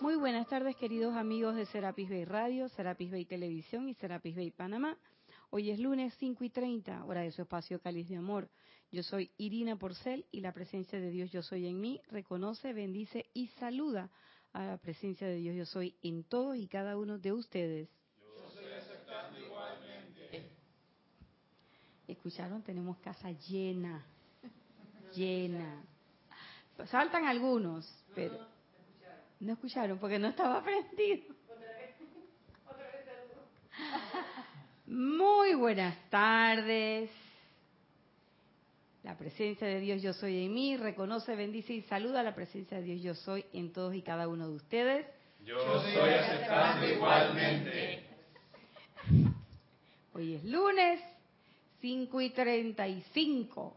Muy buenas tardes, queridos amigos de Serapis Bay Radio, Serapis Bay Televisión y Serapis Bay Panamá. Hoy es lunes 5 y 30, hora de su espacio Cáliz de Amor. Yo soy Irina Porcel y la presencia de Dios Yo Soy en mí reconoce, bendice y saluda a la presencia de Dios Yo Soy en todos y cada uno de ustedes. Yo soy aceptando igualmente. Escucharon, tenemos casa llena, llena. Saltan algunos, pero no escucharon porque no estaba prendido. Muy buenas tardes. La presencia de Dios yo soy en mí, reconoce, bendice y saluda la presencia de Dios yo soy en todos y cada uno de ustedes. Yo soy aceptando igualmente. Hoy es lunes 5 y 35,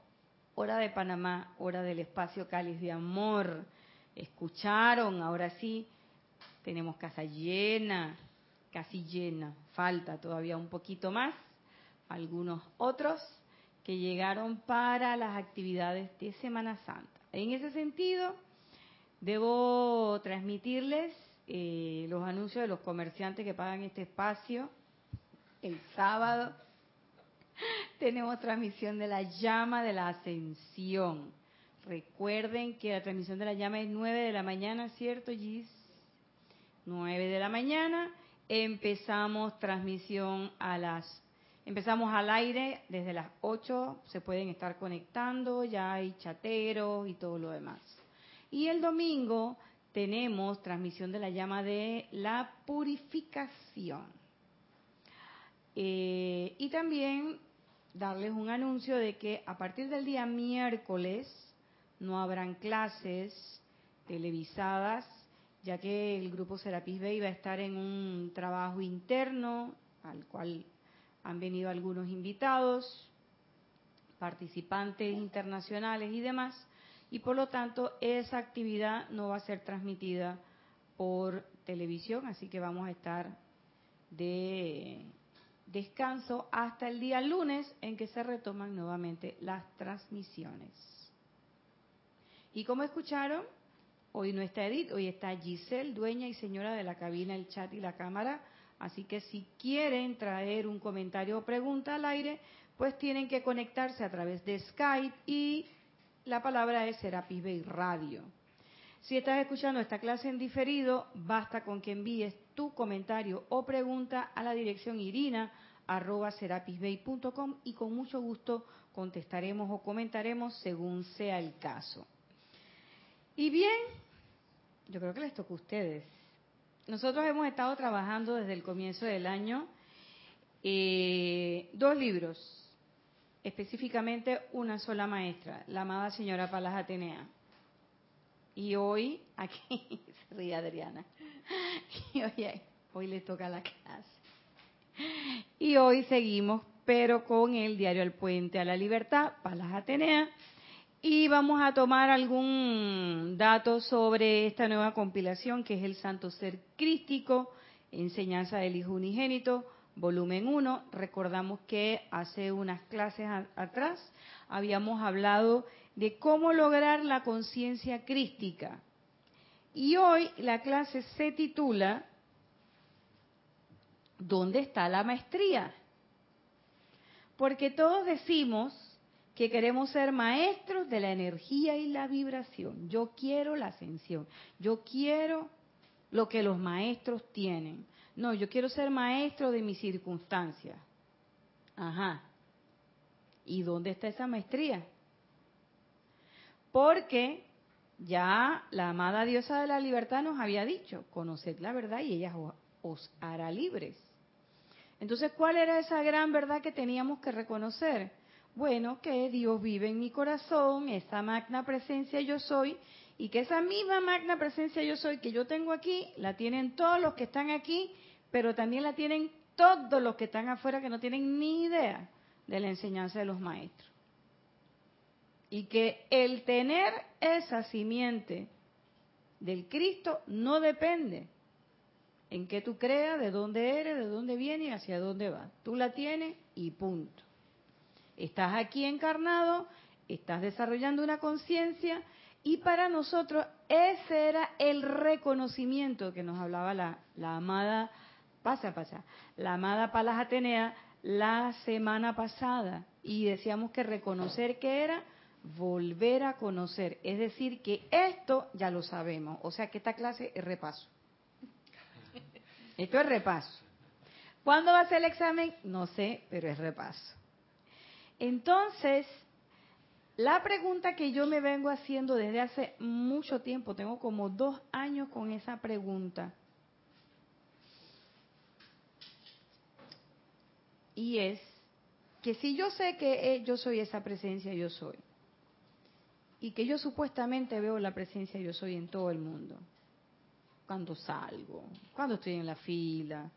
hora de Panamá, hora del espacio cáliz de amor. Escucharon, ahora sí, tenemos casa llena, casi llena, falta todavía un poquito más, algunos otros que llegaron para las actividades de Semana Santa. En ese sentido, debo transmitirles eh, los anuncios de los comerciantes que pagan este espacio. El sábado tenemos transmisión de la llama de la ascensión. Recuerden que la transmisión de la llama es 9 de la mañana, ¿cierto, Gis? 9 de la mañana. Empezamos transmisión a las Empezamos al aire desde las 8, se pueden estar conectando, ya hay chateros y todo lo demás. Y el domingo tenemos transmisión de la llama de la purificación. Eh, y también darles un anuncio de que a partir del día miércoles no habrán clases televisadas, ya que el grupo Serapis Bay va a estar en un trabajo interno al cual han venido algunos invitados, participantes internacionales y demás, y por lo tanto esa actividad no va a ser transmitida por televisión, así que vamos a estar de descanso hasta el día lunes en que se retoman nuevamente las transmisiones. Y como escucharon, hoy no está Edith, hoy está Giselle, dueña y señora de la cabina, el chat y la cámara, Así que si quieren traer un comentario o pregunta al aire, pues tienen que conectarse a través de Skype y la palabra es Serapis Bay Radio. Si estás escuchando esta clase en diferido, basta con que envíes tu comentario o pregunta a la dirección irina.serapisbay.com y con mucho gusto contestaremos o comentaremos según sea el caso. Y bien, yo creo que les toca a ustedes. Nosotros hemos estado trabajando desde el comienzo del año eh, dos libros, específicamente una sola maestra, la amada señora Palas Atenea. Y hoy, aquí se ríe Adriana, y hoy, hoy le toca la clase. Y hoy seguimos, pero con el diario El Puente a la Libertad, Palas Atenea, y vamos a tomar algún dato sobre esta nueva compilación que es el Santo Ser Crístico, Enseñanza del Hijo Unigénito, volumen 1. Recordamos que hace unas clases atrás habíamos hablado de cómo lograr la conciencia crística. Y hoy la clase se titula ¿Dónde está la maestría? Porque todos decimos que queremos ser maestros de la energía y la vibración. Yo quiero la ascensión. Yo quiero lo que los maestros tienen. No, yo quiero ser maestro de mis circunstancias. Ajá. ¿Y dónde está esa maestría? Porque ya la amada diosa de la libertad nos había dicho, conoced la verdad y ella os hará libres. Entonces, ¿cuál era esa gran verdad que teníamos que reconocer? Bueno, que Dios vive en mi corazón, esa magna presencia yo soy, y que esa misma magna presencia yo soy que yo tengo aquí, la tienen todos los que están aquí, pero también la tienen todos los que están afuera que no tienen ni idea de la enseñanza de los maestros. Y que el tener esa simiente del Cristo no depende en qué tú creas, de dónde eres, de dónde vienes y hacia dónde vas. Tú la tienes y punto. Estás aquí encarnado, estás desarrollando una conciencia Y para nosotros ese era el reconocimiento que nos hablaba la, la amada, pasa, pasa, la amada Palas Atenea la semana pasada. Y decíamos que reconocer que era volver a conocer. Es decir, que esto ya lo sabemos. O sea que esta clase es repaso. Esto es repaso. ¿Cuándo va a ser el examen? No sé, pero es repaso. Entonces, la pregunta que yo me vengo haciendo desde hace mucho tiempo, tengo como dos años con esa pregunta, y es que si yo sé que eh, yo soy esa presencia, yo soy, y que yo supuestamente veo la presencia, yo soy en todo el mundo, cuando salgo, cuando estoy en la fila,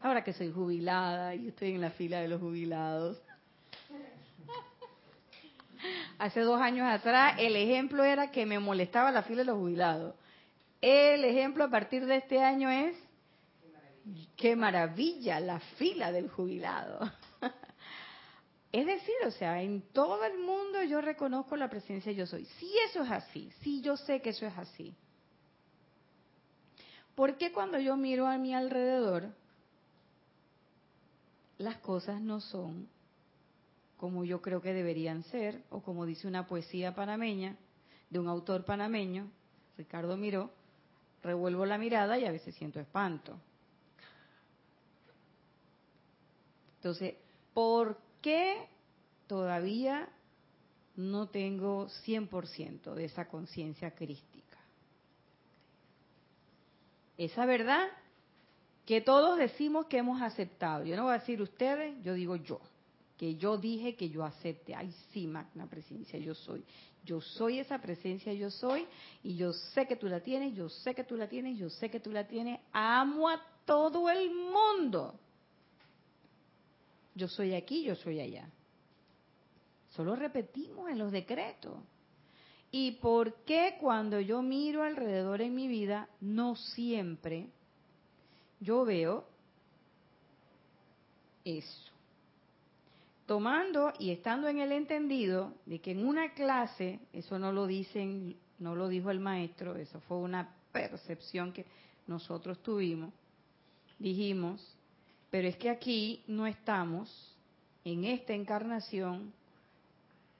ahora que soy jubilada y estoy en la fila de los jubilados, Hace dos años atrás el ejemplo era que me molestaba la fila de los jubilados. El ejemplo a partir de este año es, qué maravilla la fila del jubilado. Es decir, o sea, en todo el mundo yo reconozco la presencia yo soy. Si eso es así, si yo sé que eso es así. ¿Por qué cuando yo miro a mi alrededor, las cosas no son como yo creo que deberían ser, o como dice una poesía panameña de un autor panameño, Ricardo Miró, revuelvo la mirada y a veces siento espanto. Entonces, ¿por qué todavía no tengo 100% de esa conciencia crística? Esa verdad que todos decimos que hemos aceptado. Yo no voy a decir ustedes, yo digo yo que yo dije que yo acepte. Ay, sí, magna presencia, yo soy. Yo soy esa presencia, yo soy, y yo sé que tú la tienes, yo sé que tú la tienes, yo sé que tú la tienes. Amo a todo el mundo. Yo soy aquí, yo soy allá. Solo repetimos en los decretos. ¿Y por qué cuando yo miro alrededor en mi vida, no siempre yo veo eso? Tomando y estando en el entendido de que en una clase, eso no lo dicen, no lo dijo el maestro, eso fue una percepción que nosotros tuvimos, dijimos, pero es que aquí no estamos, en esta encarnación,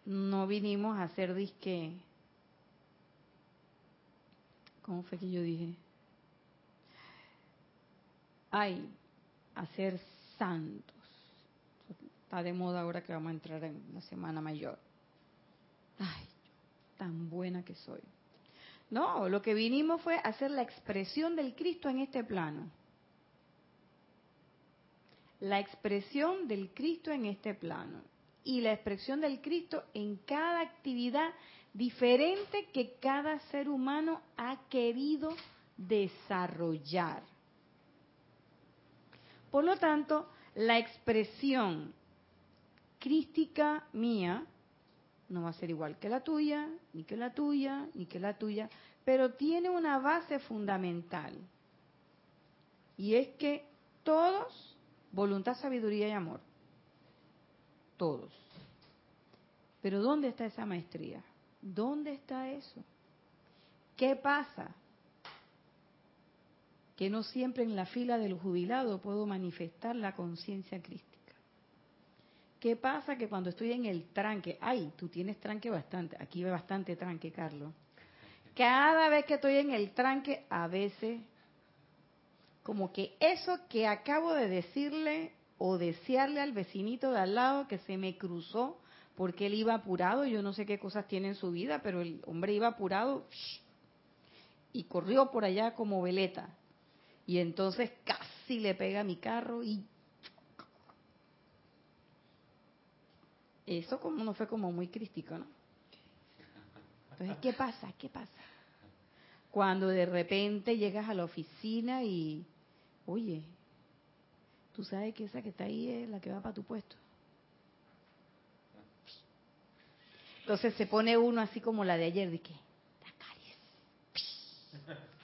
no vinimos a hacer disque. ¿Cómo fue que yo dije? Ay, a ser santos Está de moda ahora que vamos a entrar en la Semana Mayor. Ay, tan buena que soy. No, lo que vinimos fue hacer la expresión del Cristo en este plano. La expresión del Cristo en este plano. Y la expresión del Cristo en cada actividad diferente que cada ser humano ha querido desarrollar. Por lo tanto, la expresión crística mía no va a ser igual que la tuya, ni que la tuya, ni que la tuya, pero tiene una base fundamental. Y es que todos, voluntad, sabiduría y amor. Todos. Pero ¿dónde está esa maestría? ¿Dónde está eso? ¿Qué pasa? Que no siempre en la fila del jubilado puedo manifestar la conciencia crística. ¿Qué pasa? Que cuando estoy en el tranque, ay, tú tienes tranque bastante, aquí ve bastante tranque, Carlos. Cada vez que estoy en el tranque, a veces, como que eso que acabo de decirle o desearle al vecinito de al lado que se me cruzó porque él iba apurado, yo no sé qué cosas tiene en su vida, pero el hombre iba apurado y corrió por allá como veleta. Y entonces casi le pega a mi carro y Eso como no fue como muy crístico, ¿no? Entonces, ¿qué pasa? ¿Qué pasa? Cuando de repente llegas a la oficina y, oye, tú sabes que esa que está ahí es la que va para tu puesto. Entonces se pone uno así como la de ayer, de que,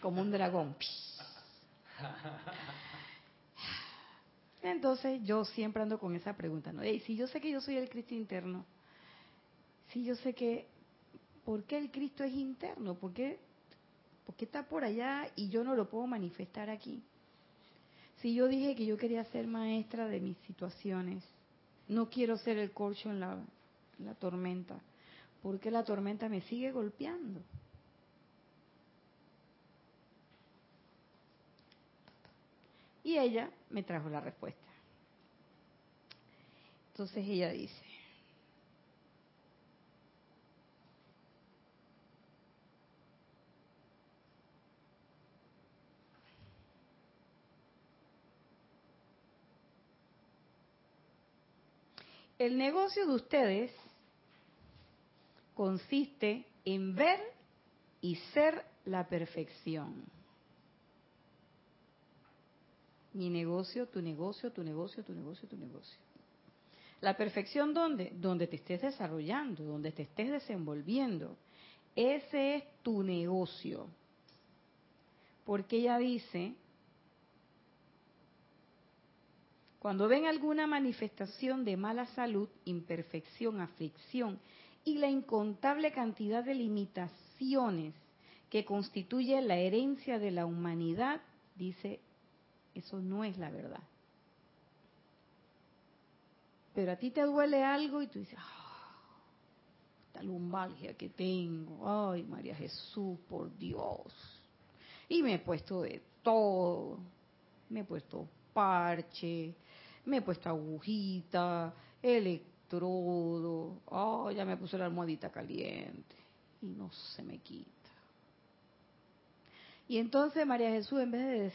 como un dragón. Entonces yo siempre ando con esa pregunta, ¿no? si yo sé que yo soy el Cristo interno, si yo sé que ¿por qué el Cristo es interno? ¿Por qué, ¿Por qué está por allá y yo no lo puedo manifestar aquí? Si yo dije que yo quería ser maestra de mis situaciones, no quiero ser el corcho en la, la tormenta, porque la tormenta me sigue golpeando. Y ella me trajo la respuesta. Entonces ella dice, El negocio de ustedes consiste en ver y ser la perfección. Mi negocio, tu negocio, tu negocio, tu negocio, tu negocio. La perfección dónde? Donde te estés desarrollando, donde te estés desenvolviendo. Ese es tu negocio. Porque ella dice, Cuando ven alguna manifestación de mala salud, imperfección, aflicción y la incontable cantidad de limitaciones que constituye la herencia de la humanidad, dice, eso no es la verdad. Pero a ti te duele algo y tú dices, ah, esta lumbalgia que tengo, ay María Jesús, por Dios. Y me he puesto de todo, me he puesto parche, me he puesto agujita, electrodo, oh, ya me puse la almohadita caliente y no se me quita. Y entonces María Jesús, en vez de,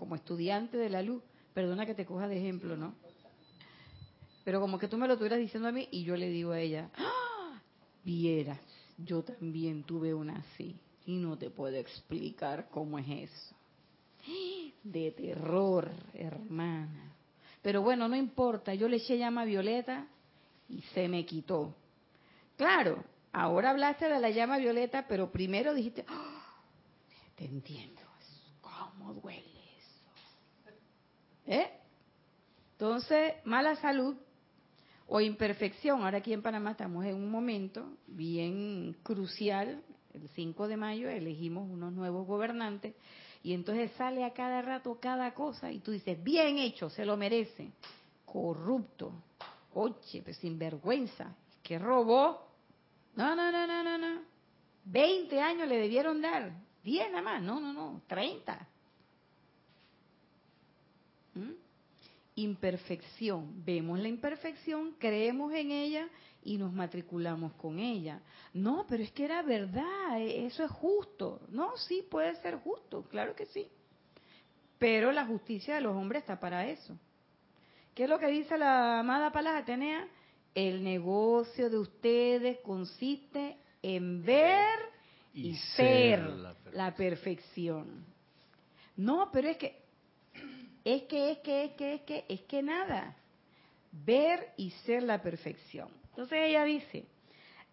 como estudiante de la luz, perdona que te coja de ejemplo, ¿no? Pero como que tú me lo estuvieras diciendo a mí y yo le digo a ella, ¡Ah! vieras, yo también tuve una así y no te puedo explicar cómo es eso de terror, hermana. Pero bueno, no importa, yo le eché llama violeta y se me quitó. Claro, ahora hablaste de la llama violeta, pero primero dijiste, ¡Ah! te entiendo, ¿cómo duele? ¿Eh? Entonces, mala salud o imperfección. Ahora aquí en Panamá estamos en un momento bien crucial. El 5 de mayo elegimos unos nuevos gobernantes y entonces sale a cada rato cada cosa y tú dices, bien hecho, se lo merece. Corrupto. Oye, pues sinvergüenza. que robó. No, no, no, no, no, no. 20 años le debieron dar. 10 nada más. No, no, no. 30. ¿Mm? Imperfección. Vemos la imperfección, creemos en ella y nos matriculamos con ella. No, pero es que era verdad, e, eso es justo. No, sí, puede ser justo, claro que sí. Pero la justicia de los hombres está para eso. ¿Qué es lo que dice la amada Palas Atenea? El negocio de ustedes consiste en ver y, ser, la perfección. No, pero es que, es que, es que, es que, es que, es que nada. Ver y ser la perfección. Entonces ella dice,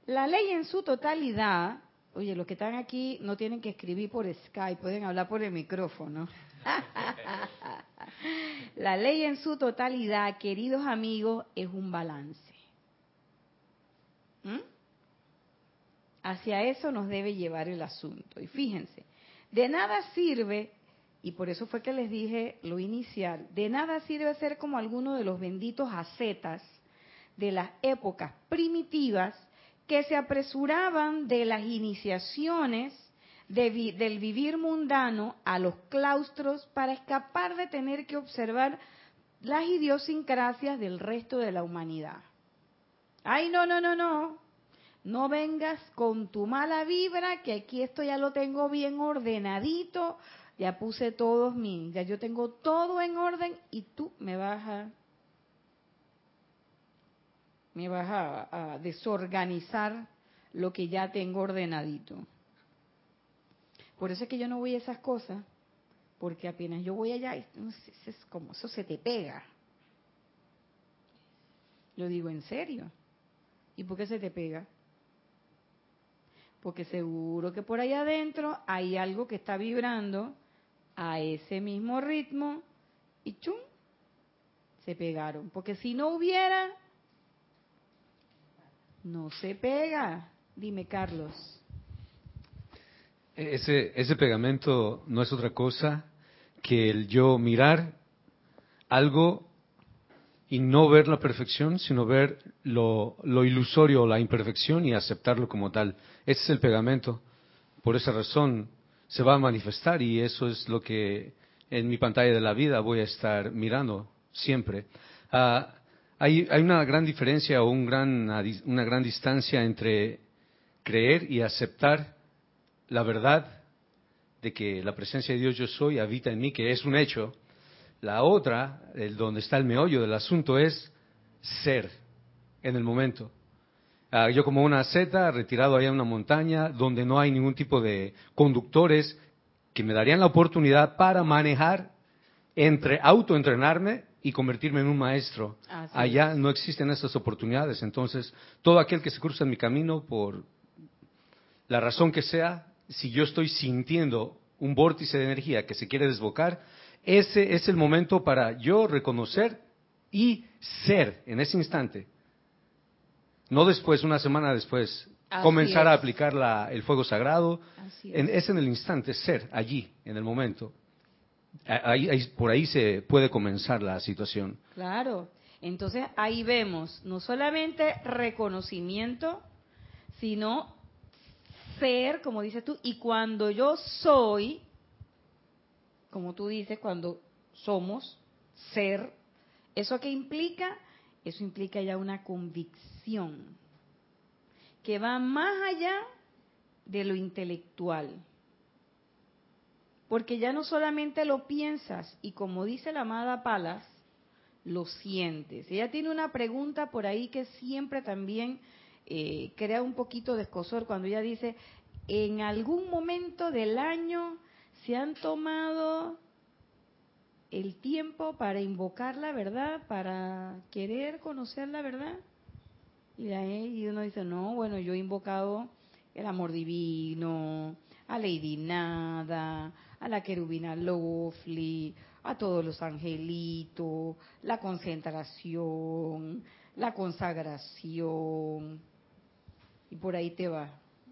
la ley en su totalidad, oye, los que están aquí no tienen que escribir por Skype, pueden hablar por el micrófono. la ley en su totalidad, queridos amigos, es un balance. ¿Mm? Hacia eso nos debe llevar el asunto. Y fíjense, de nada sirve, y por eso fue que les dije lo inicial, de nada sirve ser como alguno de los benditos ascetas de las épocas primitivas que se apresuraban de las iniciaciones del vivir mundano a los claustros para escapar de tener que observar las idiosincrasias del resto de la humanidad. Ay, no, no, no, no. No vengas con tu mala vibra, que aquí esto ya lo tengo bien ordenadito, ya puse todos mis, ya yo tengo todo en orden y tú me vas a me vas a, desorganizar lo que ya tengo ordenadito. Por eso es que yo no voy a esas cosas, porque apenas yo voy allá, es como eso se te pega. Lo digo en serio. ¿Y por qué se te pega? Porque seguro que por ahí adentro hay algo que está vibrando a ese mismo ritmo y chum, se pegaron. Porque si no hubiera, no se pega. Dime, Carlos. Ese, ese pegamento no es otra cosa que el yo mirar algo y no ver la perfección, sino ver lo, lo ilusorio, la imperfección y aceptarlo como tal. Ese es el pegamento. Por esa razón se va a manifestar y eso es lo que en mi pantalla de la vida voy a estar mirando siempre. Ah, hay, hay, una gran diferencia o un gran, una gran distancia entre creer y aceptar la verdad de que la presencia de Dios yo soy habita en mí, que es un hecho. La otra, el donde está el meollo del asunto, es ser en el momento. Ah, yo como una seta retirado allá en una montaña donde no hay ningún tipo de conductores que me darían la oportunidad para manejar, entre autoentrenarme y convertirme en un maestro. allá no existen esas oportunidades. Entonces, todo aquel que se cruza en mi camino por la razón que sea, si yo estoy sintiendo un vórtice de energía que se quiere desbocar, ese es el momento para yo reconocer y ser en ese instante. No después, una semana después, comenzar a aplicar el fuego sagrado. es. en el instante, ser allí, en el momento. por ahí se puede comenzar la situación. Claro. Entonces ahí vemos no solamente reconocimiento, sino ser, como dices tú, y cuando yo soy, como tú dices, cuando somos, ser, ¿eso qué implica? Eso implica ya una convicción que va más allá de lo intelectual. Porque ya no solamente lo piensas y como dice la amada Palas, lo sientes. Ella tiene una pregunta por ahí que siempre también eh, crea un poquito de escosor cuando ella dice, en algún momento del año se han tomado el tiempo para invocar la verdad, para querer conocer la verdad. Y, ahí uno dice, no, bueno, yo he invocado el amor divino, a Lady Nada, a la querubina Lovely, a todos los angelitos, la concentración, la consagración, y por ahí te va.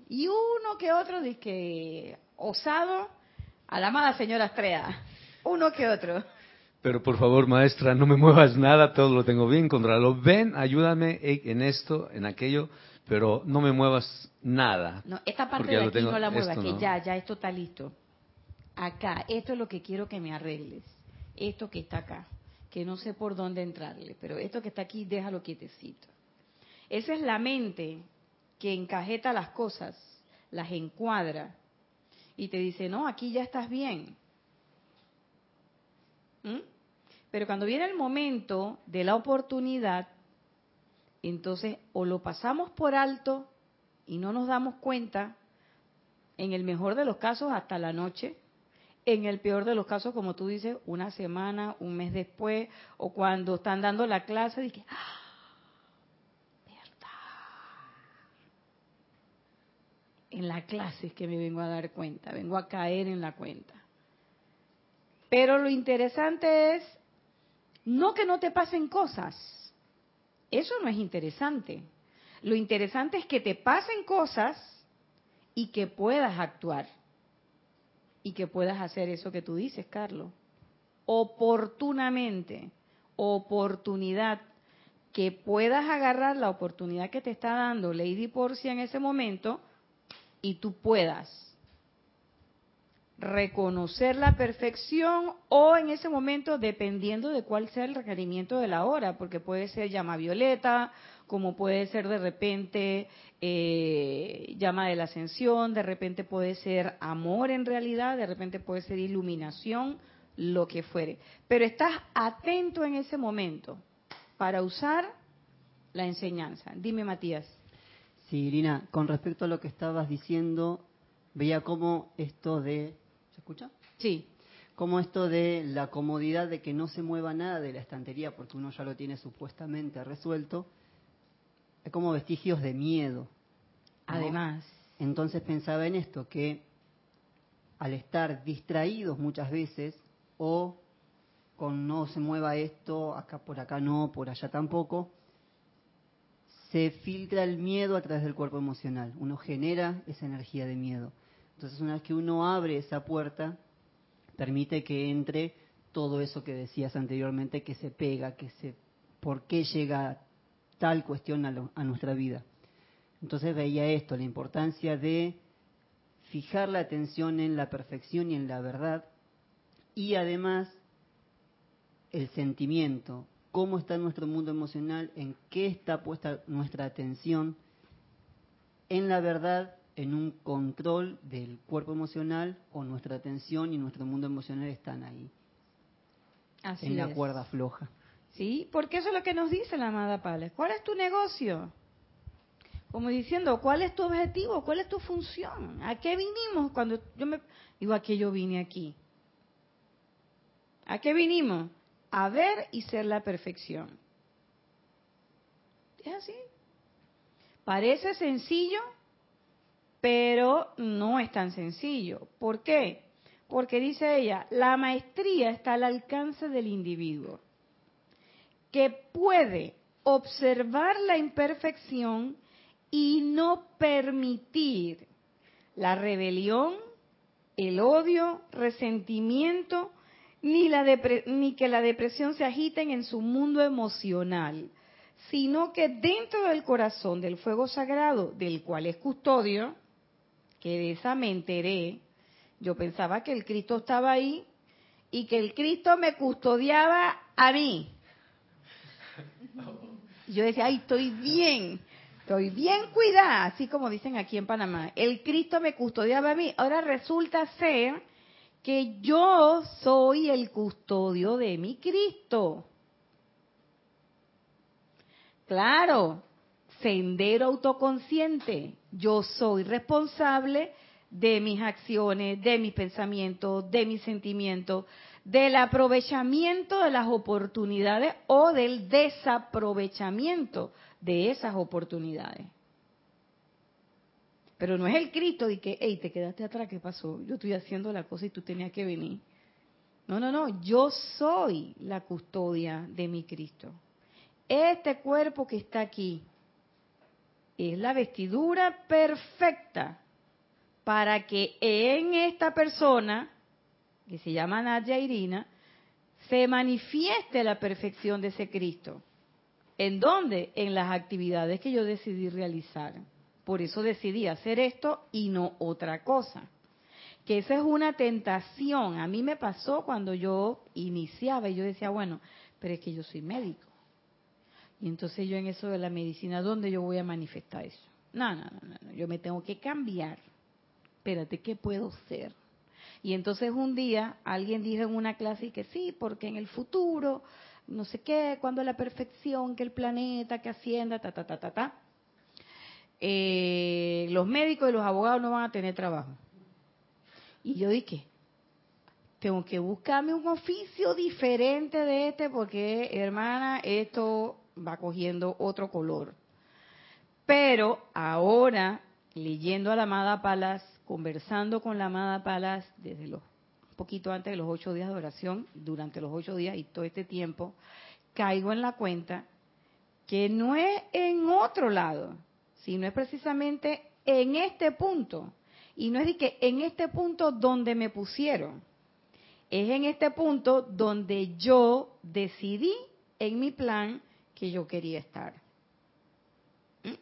Y uno que otro dice que osado a la amada señora Estrella. Uno que otro. Pero por favor, maestra, no me muevas nada, todo lo tengo bien, lo Ven, ayúdame en esto, en aquello, pero no me muevas nada. No, esta parte de aquí no la muevas, que ya, ya esto está listo. Acá, esto es lo que quiero que me arregles. Esto que está acá, que no sé por dónde entrarle, pero esto que está aquí, déjalo quietecito. Esa es la mente que encajeta las cosas, las encuadra y te dice, no, aquí ya estás bien. ¿Mm? Pero cuando viene el momento de la oportunidad, entonces o lo pasamos por alto y no nos damos cuenta, en el mejor de los casos hasta la noche, en el peor de los casos, como tú dices, una semana, un mes después, o cuando están dando la clase, dije, ¡ah! en la clase es que me vengo a dar cuenta, vengo a caer en la cuenta. Pero lo interesante es, no que no te pasen cosas, eso no es interesante. Lo interesante es que te pasen cosas y que puedas actuar. Y que puedas hacer eso que tú dices, Carlos. Oportunamente, oportunidad, que puedas agarrar la oportunidad que te está dando Lady Porcia en ese momento y tú puedas reconocer la perfección o en ese momento dependiendo de cuál sea el requerimiento de la hora, porque puede ser llama violeta, como puede ser de repente eh, llama de la ascensión, de repente puede ser amor en realidad, de repente puede ser iluminación, lo que fuere. Pero estás atento en ese momento para usar la enseñanza. Dime, Matías. Sí, Irina, con respecto a lo que estabas diciendo, veía cómo esto de... ¿Se escucha? Sí. Como esto de la comodidad de que no se mueva nada de la estantería porque uno ya lo tiene supuestamente resuelto, es como vestigios de miedo. Además. Entonces pensaba en esto, que al estar distraídos muchas veces o con no se mueva esto, acá por acá no, por allá tampoco, se filtra el miedo a través del cuerpo emocional. Uno genera esa energía de miedo. Entonces, una vez que uno abre esa puerta, permite que entre todo eso que decías anteriormente, que se pega, que se, por qué llega tal cuestión a, a nuestra vida. Entonces veía esto, la importancia de fijar la atención en la perfección y en la verdad, y además el sentimiento, cómo está nuestro mundo emocional, en qué está puesta nuestra atención, en la verdad en un control del cuerpo emocional o nuestra atención y nuestro mundo emocional están ahí. Así en la cuerda floja. Sí, porque eso es lo que nos dice la amada Pala. ¿Cuál es tu negocio? Como diciendo, ¿cuál es tu objetivo? ¿Cuál es tu función? ¿A qué vinimos cuando yo me digo a qué yo vine aquí? ¿A qué vinimos? A ver y ser la perfección. Es así. Parece sencillo, pero no es tan sencillo. ¿Por qué? Porque dice ella, la maestría está al alcance del individuo, que puede observar la imperfección y no permitir la rebelión, el odio, resentimiento, ni, que la depresión se agiten en su mundo emocional, sino que dentro del corazón del fuego sagrado, del cual es custodio, que de esa me enteré. Yo pensaba que el Cristo estaba ahí y que el Cristo me custodiaba a mí. Yo decía, ay, estoy bien, estoy bien cuidada, así como dicen aquí en Panamá. El Cristo me custodiaba a mí. Ahora resulta ser que yo soy el custodio de mi Cristo. Claro, sendero autoconsciente. Yo soy responsable de mis acciones, de mis pensamientos, de mis sentimientos, del aprovechamiento de las oportunidades o del desaprovechamiento de esas oportunidades. Pero no es el Cristo de que, hey, te quedaste atrás, ¿qué pasó? Yo estoy haciendo la cosa y tú tenías que venir. No, no, no, yo soy la custodia de mi Cristo. Este cuerpo que está aquí, es la vestidura perfecta para que en esta persona, que se llama Nadia Irina, se manifieste la perfección de ese Cristo. ¿En dónde? En las actividades que yo decidí realizar. Por eso decidí hacer esto y no otra cosa. Que esa es una tentación. A mí me pasó cuando yo iniciaba y yo decía, bueno, pero es que yo soy médico. Y entonces yo en eso de la medicina, ¿dónde yo voy a manifestar eso? No, no, no, no, yo me tengo que cambiar. Espérate, ¿qué puedo ser? Y entonces un día alguien dijo en una clase que sí, porque en el futuro, no sé qué, cuando la perfección, que el planeta, que Hacienda, ta, ta, ta, ta, ta, eh, los médicos y los abogados no van a tener trabajo. Y yo dije, tengo que buscarme un oficio diferente de este porque, hermana, esto va cogiendo otro color. Pero ahora, leyendo a la amada Palas, conversando con la amada Palas desde los un poquito antes de los ocho días de oración, durante los ocho días y todo este tiempo, caigo en la cuenta que no es en otro lado, sino es precisamente en este punto. Y no es de que en este punto donde me pusieron, es en este punto donde yo decidí en mi plan que yo quería estar. ¿Mm?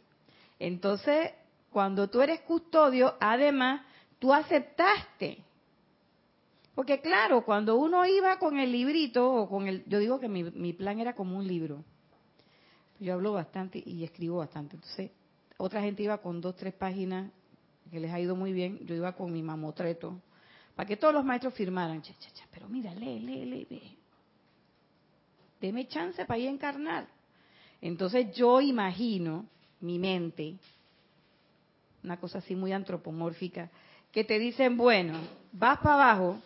Entonces, cuando tú eres custodio, además, tú aceptaste. Porque claro, cuando uno iba con el librito, o con el, yo digo que mi, plan era como un libro. Yo hablo bastante y escribo bastante. Entonces, otra gente iba con dos, tres páginas, que les ha ido muy bien. Yo iba con mi mamotreto, para que todos los maestros firmaran. Cha, cha, cha, pero mira, lee, lee, lee, lee. Deme chance para ir a encarnar. Entonces yo imagino mi mente, una cosa así muy antropomórfica, que te dicen, bueno, vas para abajo,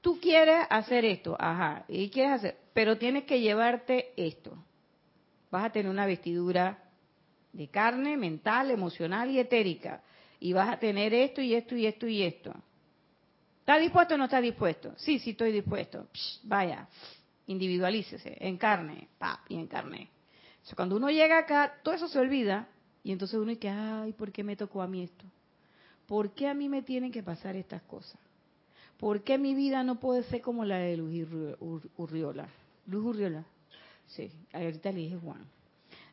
tú quieres hacer esto, ajá, y quieres hacer, pero tienes que llevarte esto. Vas a tener una vestidura de carne, mental, emocional y etérica. Y vas a tener esto y esto y esto y esto. ¿Está dispuesto o no está dispuesto? Sí, sí estoy dispuesto. vaya, individualícese, encarne, pap, y encarne cuando uno llega acá, todo eso se olvida y entonces uno dice, ay, ¿por qué me tocó a mí esto? ¿Por qué a mí me tienen que pasar estas cosas? ¿Por qué mi vida no puede ser como la de Luis Urriola? Luis Urriola, sí, ahorita le dije Juan.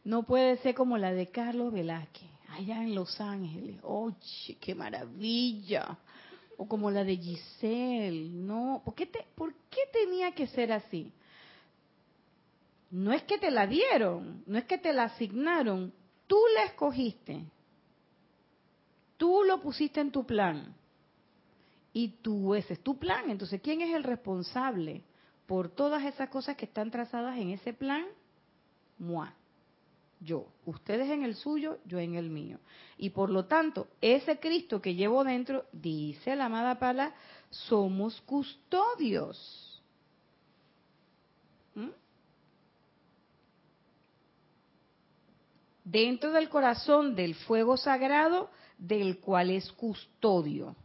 No puede ser como la de Carlos Velázquez, allá en Los Ángeles. ¡Oye, qué maravilla! O como la de Giselle. No, ¿por qué, te, ¿por qué tenía que ser así? No es que te la dieron, no es que te la asignaron, tú la escogiste. Tú lo pusiste en tu plan. Y tú, ese es tu plan. Entonces, ¿quién es el responsable por todas esas cosas que están trazadas en ese plan? Moi. Yo. Ustedes en el suyo, yo en el mío. Y por lo tanto, ese Cristo que llevo dentro, dice la amada Pala, somos custodios. ¿Mm? Dentro del corazón del fuego sagrado, del cual es custodio.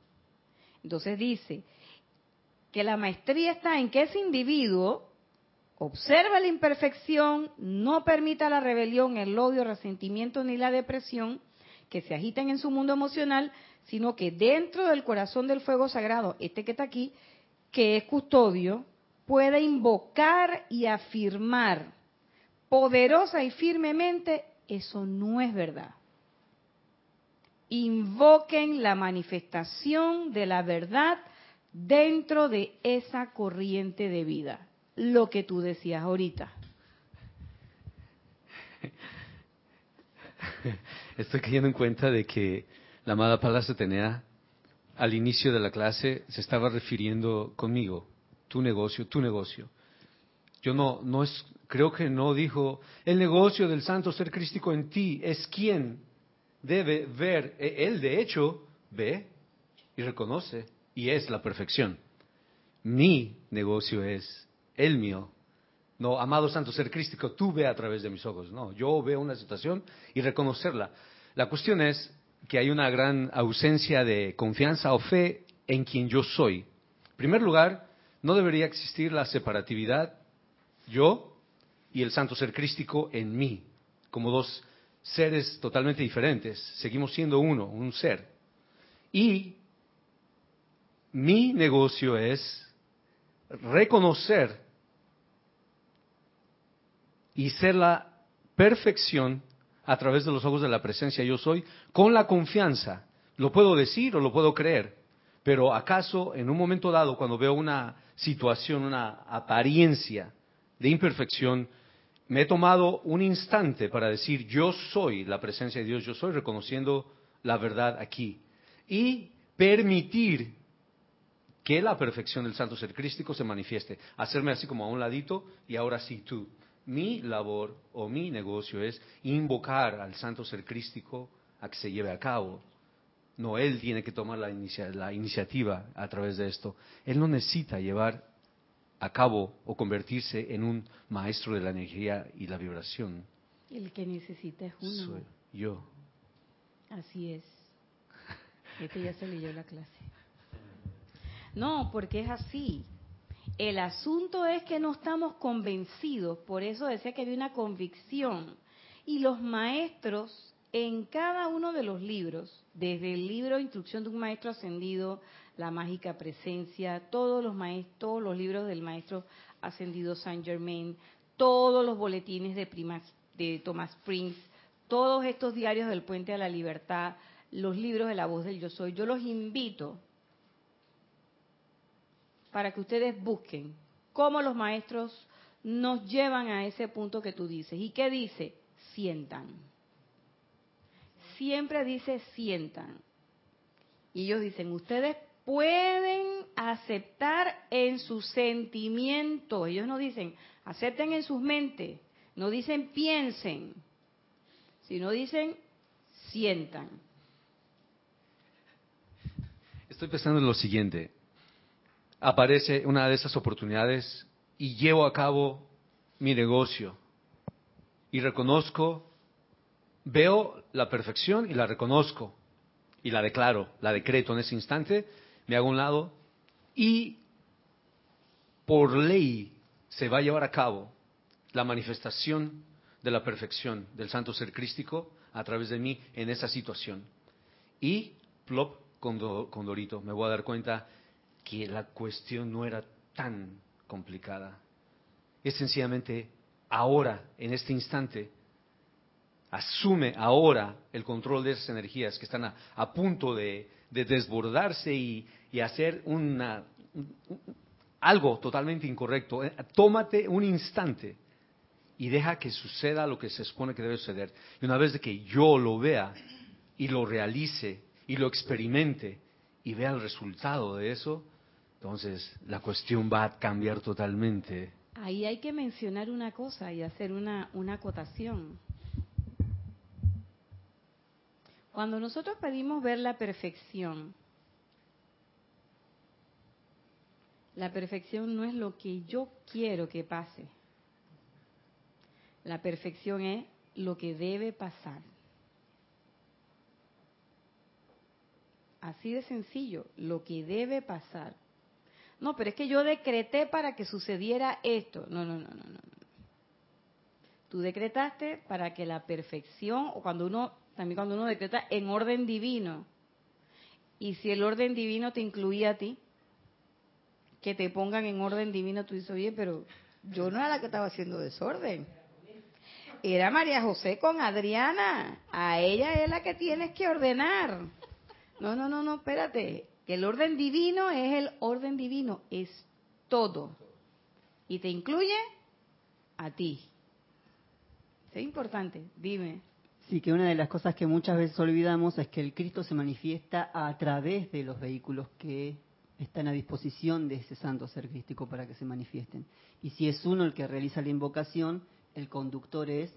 Entonces dice que la maestría está en que ese individuo observa la imperfección, no permita la rebelión, el odio, el resentimiento ni la depresión que se agiten en su mundo emocional, sino que dentro del corazón del fuego sagrado, este que está aquí, que es custodio, pueda invocar y afirmar poderosa y firmemente, eso no es verdad invoquen la manifestación de la verdad dentro de esa corriente de vida. Lo que tú decías ahorita. Estoy cayendo en cuenta de que la amada Palacio tenía al inicio de la clase se estaba refiriendo conmigo, tu negocio, tu negocio. Yo no, no es, creo que no dijo, el negocio del santo ser crístico en ti es quién, debe ver, e, él de hecho ve y reconoce y es la perfección. Mi negocio es el mío. No, amado santo ser crístico, tú ve a través de mis ojos. No, yo veo una situación y reconocerla. La cuestión es que hay una gran ausencia de confianza o fe en quien yo soy. En primer lugar, no debería existir la separatividad yo y el santo ser crístico en mí, como dos seres totalmente diferentes, seguimos siendo uno, un ser. Y mi negocio es reconocer y ser la perfección a través de los ojos de la presencia yo soy, con la confianza. Lo puedo decir o lo puedo creer, pero acaso en un momento dado, cuando veo una situación, una apariencia de imperfección, me he tomado un instante para decir yo soy la presencia de Dios, yo soy reconociendo la verdad aquí. Y permitir que la perfección del santo ser crístico se manifieste. Hacerme así como a un ladito y ahora sí tú. Mi labor o mi negocio es invocar al santo ser crístico a que se lleve a cabo. No, él tiene que tomar la, la iniciativa a través de esto. Él no necesita llevar a cabo o convertirse en un maestro de la energía y la vibración. El que necesita es uno. Soy yo. Así es. Este ya se leyó la clase. No, porque es así. El asunto es que no estamos convencidos, por eso decía que había una convicción. Y los maestros en cada uno de los libros, desde el libro Instrucción de un Maestro Ascendido la mágica presencia, todos los maestros, los libros del maestro ascendido Saint Germain, todos los boletines de, de Thomas Prince, todos estos diarios del Puente a la Libertad, los libros de la voz del yo soy, yo los invito para que ustedes busquen cómo los maestros nos llevan a ese punto que tú dices. ¿Y qué dice? Sientan. Siempre dice sientan. Y ellos dicen, ustedes pueden aceptar en sus sentimientos. Ellos no dicen, acepten en sus mentes, no dicen piensen, sino dicen sientan. Estoy pensando en lo siguiente. Aparece una de esas oportunidades y llevo a cabo mi negocio y reconozco, veo la perfección y la reconozco y la declaro, la decreto en ese instante me hago un lado y por ley se va a llevar a cabo la manifestación de la perfección del santo ser crístico a través de mí en esa situación. Y, plop, con, con Dorito, me voy a dar cuenta que la cuestión no era tan complicada. Es sencillamente ahora, en este instante, asume ahora el control de esas energías que están a, punto de, desbordarse y, hacer una, algo totalmente incorrecto. Eh, tómate un instante y deja que suceda lo que se supone que debe suceder. Y una vez que yo lo vea y lo realice y lo experimente y vea el resultado de eso, entonces la cuestión va a cambiar totalmente. Ahí hay que mencionar una cosa y hacer una, una acotación. Cuando nosotros pedimos ver la perfección, la perfección no es lo que yo quiero que pase. La perfección es lo que debe pasar. Así de sencillo, lo que debe pasar. No, pero es que yo decreté para que sucediera esto. No, no, no, no, no. Tú decretaste para que la perfección, o cuando uno, también cuando uno decreta en orden divino, y si el orden divino te incluía a ti, que te pongan en orden divino, tú dices, oye, pero yo no era la que estaba haciendo desorden. Era María José con Adriana. A ella es la que tienes que ordenar. No, no, no, no, espérate. Que el orden divino es el orden divino, es todo. Y te incluye a ti. Es importante, dime. Sí, que una de las cosas que muchas veces olvidamos es que el Cristo se manifiesta a través de los vehículos que están a disposición de ese santo ser crístico para que se manifiesten. Y si es uno el que realiza la invocación, el conductor es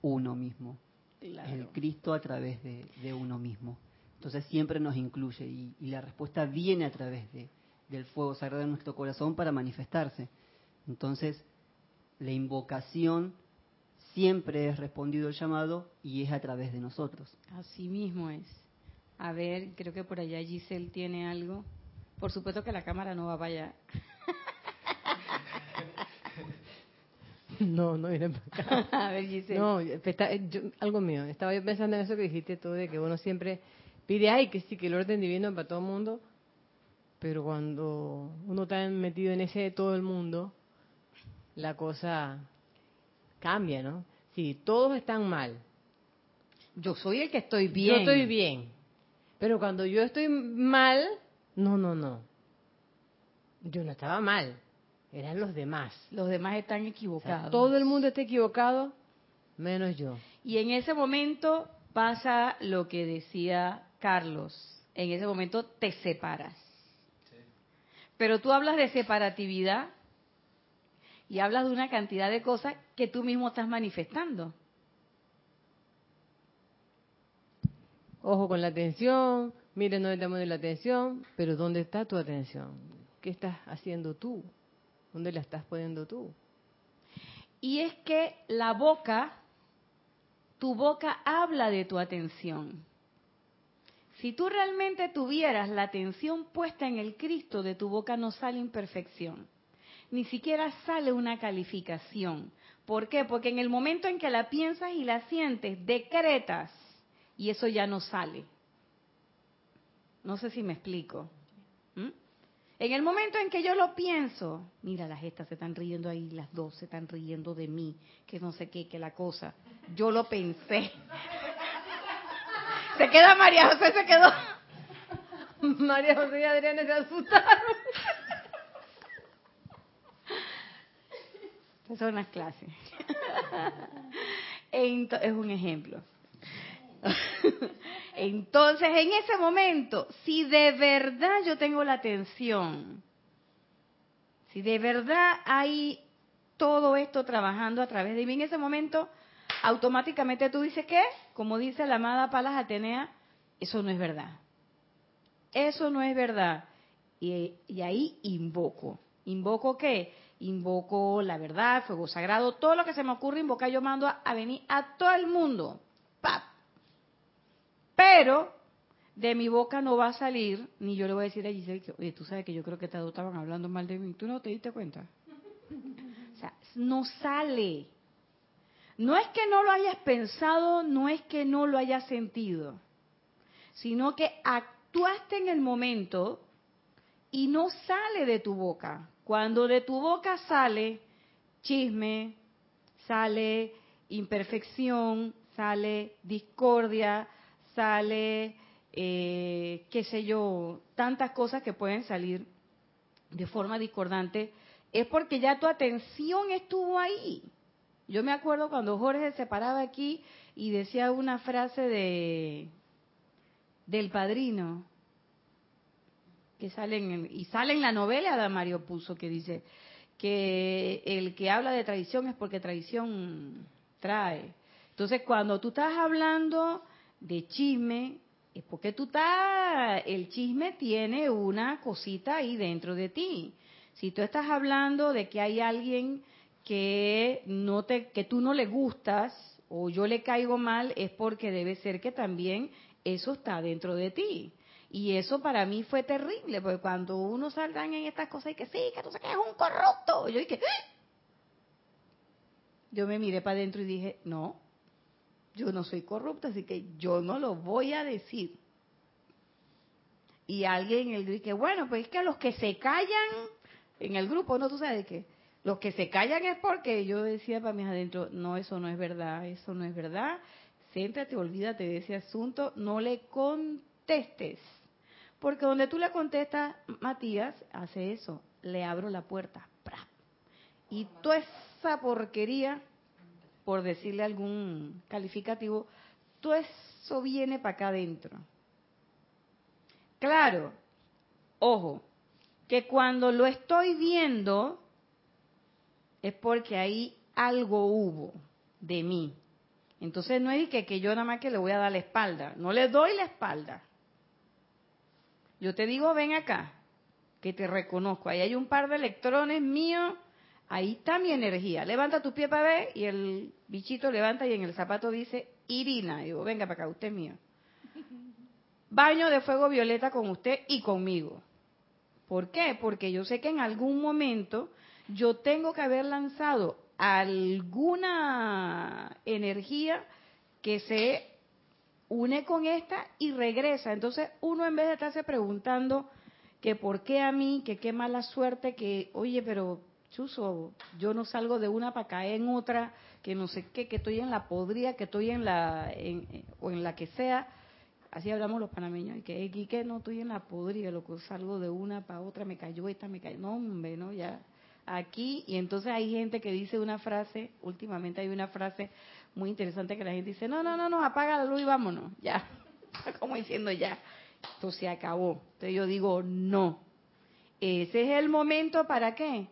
uno mismo. El Cristo a través de, uno mismo. Entonces siempre nos incluye y, la respuesta viene a través de, del fuego sagrado de nuestro corazón para manifestarse. Entonces, la invocación siempre es respondido el llamado y es a través de nosotros. Así mismo es. A ver, creo que por allá Giselle tiene algo. Por supuesto que la cámara no va para allá. No, no viene para acá. A ver, Giselle. No, algo mío. Estaba yo pensando en eso que dijiste tú, de que uno siempre pide, ay, que sí, que el orden divino es para todo el mundo, pero cuando uno está metido en ese de todo el mundo, la cosa cambia, ¿no? Si todos están mal. Yo soy el que estoy bien. Yo estoy bien. Pero cuando yo estoy mal, no, no, no. Yo no estaba mal. Eran los demás. Los demás están equivocados. todo el mundo está equivocado, menos yo. Y en ese momento pasa lo que decía Carlos. En ese momento te separas. Pero tú hablas de separatividad y hablas de una cantidad de cosas que tú mismo estás manifestando. Ojo con la atención, miren dónde estamos en la atención, pero ¿dónde está tu atención? ¿Qué estás haciendo tú? ¿Dónde la estás poniendo tú? Y es que la boca, tu boca habla de tu atención. Si tú realmente tuvieras la atención puesta en el Cristo, de tu boca no sale imperfección. Ni siquiera sale una calificación. ¿Por qué? Porque en el momento en que la piensas y la sientes, decretas y eso ya no sale. No sé si me explico. ¿Mm? En el momento en que yo lo pienso, mira, las estas se están riendo ahí, las dos se están riendo de mí, que no sé qué, que la cosa. Yo lo pensé. Se queda María José, se quedó. María José y Adriana se asustaron. Estas son las clases. es un ejemplo. Entonces, en ese momento, si de verdad yo tengo la atención, si de verdad hay todo esto trabajando a través de mí, en ese momento, automáticamente tú dices que, como dice la amada Palas Atenea, eso no es verdad. Eso no es verdad. Y, y ahí invoco. ¿Invoco qué? Invoco la verdad, fuego sagrado, todo lo que se me ocurre invocar, yo mando a, a venir a todo el mundo. ¡Pap! Pero de mi boca no va a salir, ni yo le voy a decir a Giselle que, oye, tú sabes que yo creo que te estaban hablando mal de mí. ¿Tú no te diste cuenta? O sea, no sale. No es que no lo hayas pensado, no es que no lo hayas sentido, sino que actuaste en el momento y no sale de tu boca. Cuando de tu boca sale chisme, sale imperfección, sale discordia, sale, eh, qué sé yo, tantas cosas que pueden salir de forma discordante, es porque ya tu atención estuvo ahí. Yo me acuerdo cuando Jorge se paraba aquí y decía una frase de del padrino que sale en y sale en la novela de Mario puso que dice que el que habla de tradición es porque tradición trae. Entonces, cuando tú estás hablando de chisme, es porque tú estás, el chisme tiene una cosita ahí dentro de ti. Si tú estás hablando de que hay alguien que no te, que tú no le gustas o yo le caigo mal, es porque debe ser que también eso está dentro de ti. Y eso para mí fue terrible, porque cuando uno salga en estas cosas y que sí, que tú sabes que es un corrupto, yo dije, ¡Ah!". yo me miré para adentro y dije, no, yo no soy corrupto, así que yo no lo voy a decir. Y alguien el dice, bueno, pues es que los que se callan en el grupo, no, tú sabes que los que se callan es porque yo decía para mí adentro, no, eso no es verdad, eso no es verdad. Céntrate, olvídate de ese asunto, no le contestes. Porque donde tú le contestas, Matías hace eso, le abro la puerta. Y toda esa porquería, por decirle algún calificativo, todo eso viene para acá adentro. Claro, ojo, que cuando lo estoy viendo es porque ahí algo hubo de mí. Entonces no es que, que yo nada más que le voy a dar la espalda, no le doy la espalda. Yo te digo, ven acá, que te reconozco. Ahí hay un par de electrones míos, ahí está mi energía. Levanta tu pie para ver y el bichito levanta y en el zapato dice Irina. digo, venga para acá, usted es mío. Baño de fuego violeta con usted y conmigo. ¿Por qué? Porque yo sé que en algún momento yo tengo que haber lanzado alguna energía que se une con esta y regresa. Entonces uno en vez de estarse preguntando que por qué a mí, que qué mala suerte, que oye, pero chuso, yo no salgo de una para caer en otra, que no sé qué, que estoy en la podría, que estoy en la, o en la que sea. Así hablamos los panameños, y que, que no estoy en la podría, lo que salgo de una para otra, me cayó esta, me cayó. No, hombre, no, ya. Aquí, y entonces hay gente que dice una frase, últimamente hay una frase muy interesante que la gente dice, no, no, no, no, apaga la luz y vámonos, ya. Como diciendo ya, esto se acabó. Entonces yo digo, no. Ese es el momento para qué?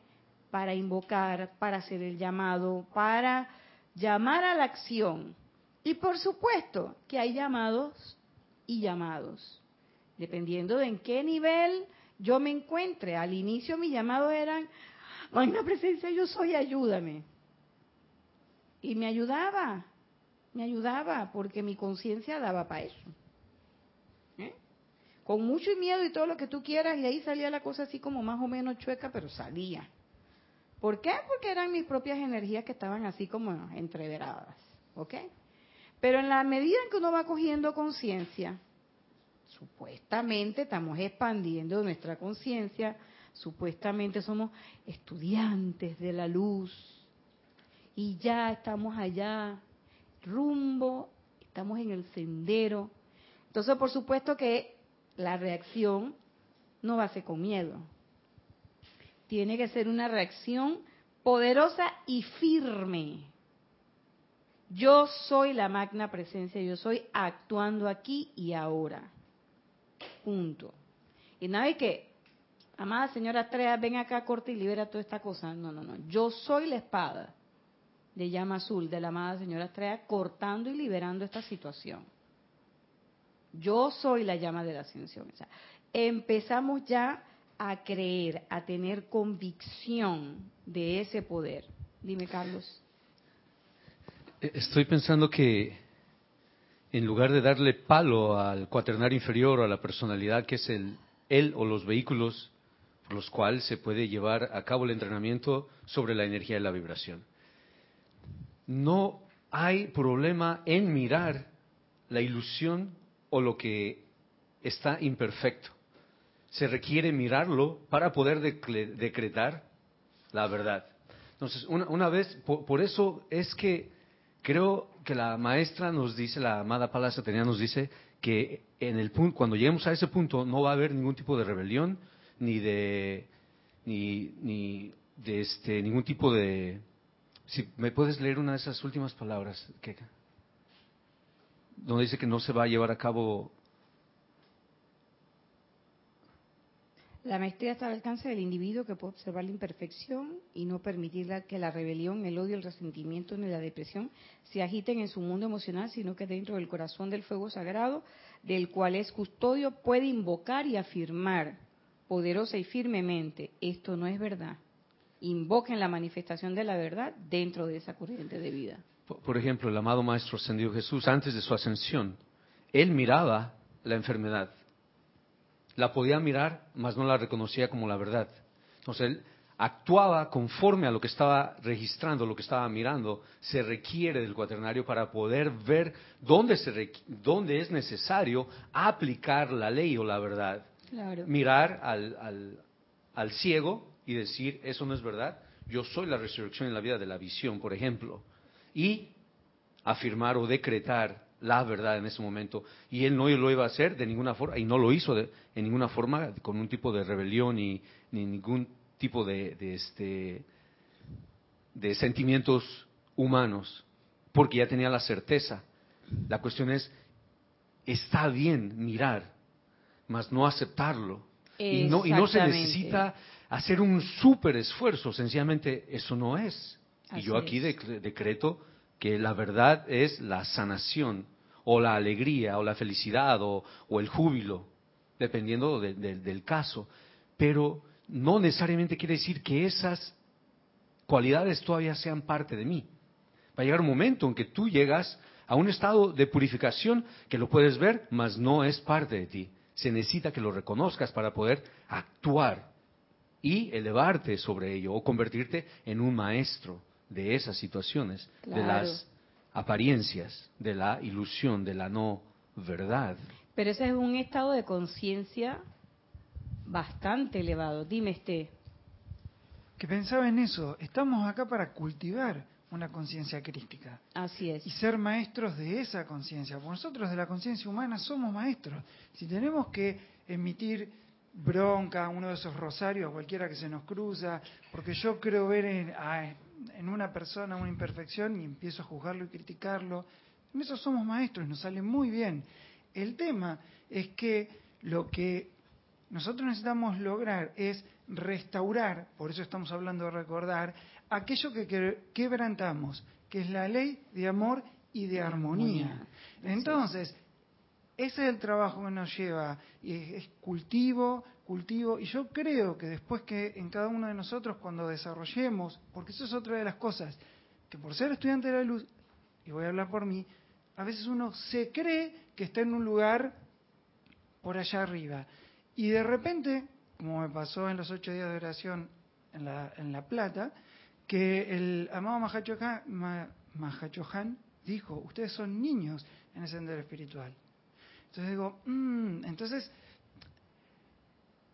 Para invocar, para hacer el llamado, para llamar a la acción. Y por supuesto que hay llamados y llamados. Dependiendo de en qué nivel yo me encuentre. Al inicio mis llamados eran, una presencia, yo soy, ayúdame. Y me ayudaba, me ayudaba, porque mi conciencia daba para eso. ¿Eh? Con mucho miedo y todo lo que tú quieras, y ahí salía la cosa así como más o menos chueca, pero salía. ¿Por qué? Porque eran mis propias energías que estaban así como entreveradas. ¿Ok? Pero en la medida en que uno va cogiendo conciencia, supuestamente estamos expandiendo nuestra conciencia, supuestamente somos estudiantes de la luz, y ya estamos allá, rumbo, estamos en el sendero. Entonces, por supuesto que la reacción no va a ser con miedo. Tiene que ser una reacción poderosa y firme. Yo soy la magna presencia, yo soy actuando aquí y ahora. Punto. Y nada de que, amada señora Estrella, ven acá, corta y libera toda esta cosa. No, no, no. Yo soy la espada de llama azul de la amada señora Estrella cortando y liberando esta situación. Yo soy la llama de la ascensión. empezamos ya a creer, a tener convicción de ese poder. Dime, Carlos. Eh, estoy pensando que en lugar de darle palo al cuaternario inferior o a la personalidad que es el él o los vehículos por los cuales se puede llevar a cabo el entrenamiento sobre la energía y la vibración no hay problema en mirar la ilusión o lo que está imperfecto. Se requiere mirarlo para poder decretar la verdad. Entonces, una, vez, por, eso es que creo que la maestra nos dice, la amada Palacio Atenea nos dice que en el punto, cuando lleguemos a ese punto no va a haber ningún tipo de rebelión ni de ni, ni de este ningún tipo de si me puedes leer una de esas últimas palabras que donde dice que no se va a llevar a cabo La maestría está al alcance del individuo que puede observar la imperfección y no permitir que la rebelión, el odio, el resentimiento ni la depresión se agiten en su mundo emocional, sino que dentro del corazón del fuego sagrado, del cual es custodio, puede invocar y afirmar poderosa y firmemente, esto no es verdad. Invoquen la manifestación de la verdad dentro de esa corriente de vida. Por ejemplo, el amado Maestro Ascendido Jesús, antes de su ascensión, él miraba la enfermedad la podía mirar, mas no la reconocía como la verdad. Entonces él actuaba conforme a lo que estaba registrando, lo que estaba mirando. Se requiere del cuaternario para poder ver dónde, se dónde es necesario aplicar la ley o la verdad. Mirar al, al, al ciego y decir, eso no es verdad. Yo soy la resurrección en la vida de la visión, por ejemplo. Y afirmar o decretar la verdad en ese momento. Y él no lo iba a hacer de ninguna forma, y no lo hizo de, en ninguna forma con un tipo de rebelión ni, ni ningún tipo de, de, este, de sentimientos humanos, porque ya tenía la certeza. La cuestión es, está bien mirar, mas no aceptarlo. Y no, y no se necesita hacer un súper esfuerzo, sencillamente eso no es. y yo aquí decreto que la verdad es la sanación o la alegría o la felicidad o, el júbilo, dependiendo del caso. Pero no necesariamente quiere decir que esas cualidades todavía sean parte de mí. Va a llegar un momento en que tú llegas a un estado de purificación que lo puedes ver, mas no es parte de ti. Se necesita que lo reconozcas para poder actuar y elevarte sobre ello o convertirte en un maestro de esas situaciones, de las apariencias, de la ilusión, de la no verdad. Pero ese es un estado de conciencia bastante elevado. Dime, este. Que pensaba en eso. Estamos acá para cultivar una conciencia crítica. Así es. Y ser maestros de esa conciencia. Porque nosotros de la conciencia humana somos maestros. Si tenemos que emitir bronca, uno de esos rosarios, cualquiera que se nos cruza, porque yo creo ver en, en una persona una imperfección y empiezo a juzgarlo y criticarlo. En eso somos maestros, nos sale muy bien. El tema es que lo que nosotros necesitamos lograr es restaurar, por eso estamos hablando de recordar, aquello que quebrantamos, que es la ley de amor y de armonía. Entonces, ese es el trabajo que nos lleva, y es cultivo, cultivo, y yo creo que después que en cada uno de nosotros cuando desarrollemos, porque eso es otra de las cosas, que por ser estudiante de la luz, y voy a hablar por mí, a veces uno se cree que está en un lugar por allá arriba, y de repente, como me pasó en los ocho días de oración en La, en la Plata, que el amado Mahachohan dijo, ustedes son niños en el sendero espiritual. Entonces digo, mmm, entonces